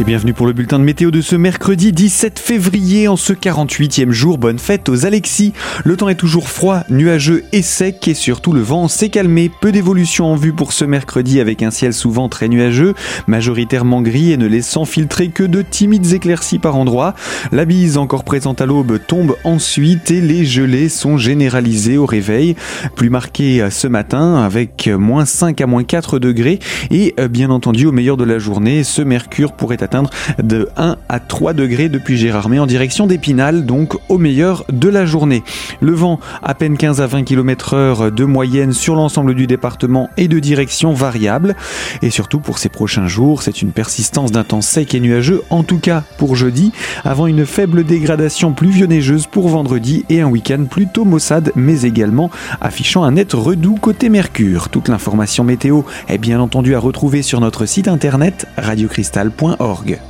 Et bienvenue pour le bulletin de météo de ce mercredi 17 février en ce 48e jour. Bonne fête aux Alexis. Le temps est toujours froid, nuageux et sec et surtout le vent s'est calmé. Peu d'évolution en vue pour ce mercredi avec un ciel souvent très nuageux, majoritairement gris et ne laissant filtrer que de timides éclaircies par endroits. La bise encore présente à l'aube tombe ensuite et les gelées sont généralisées au réveil. Plus marqué ce matin avec moins 5 à moins 4 degrés et euh, bien entendu au meilleur de la journée, ce mercure pourrait atteindre de 1 à 3 degrés depuis Gérardmer en direction d'Épinal, donc au meilleur de la journée. Le vent à peine 15 à 20 km heure de moyenne sur l'ensemble du département et de direction variable. Et surtout pour ces prochains jours, c'est une persistance d'un temps sec et nuageux, en tout cas pour jeudi, avant une faible dégradation pluvio-neigeuse pour vendredi et un week-end plutôt maussade, mais également affichant un net redoux côté Mercure. Toute l'information météo est bien entendu à retrouver sur notre site internet radiocristal.org. Морге.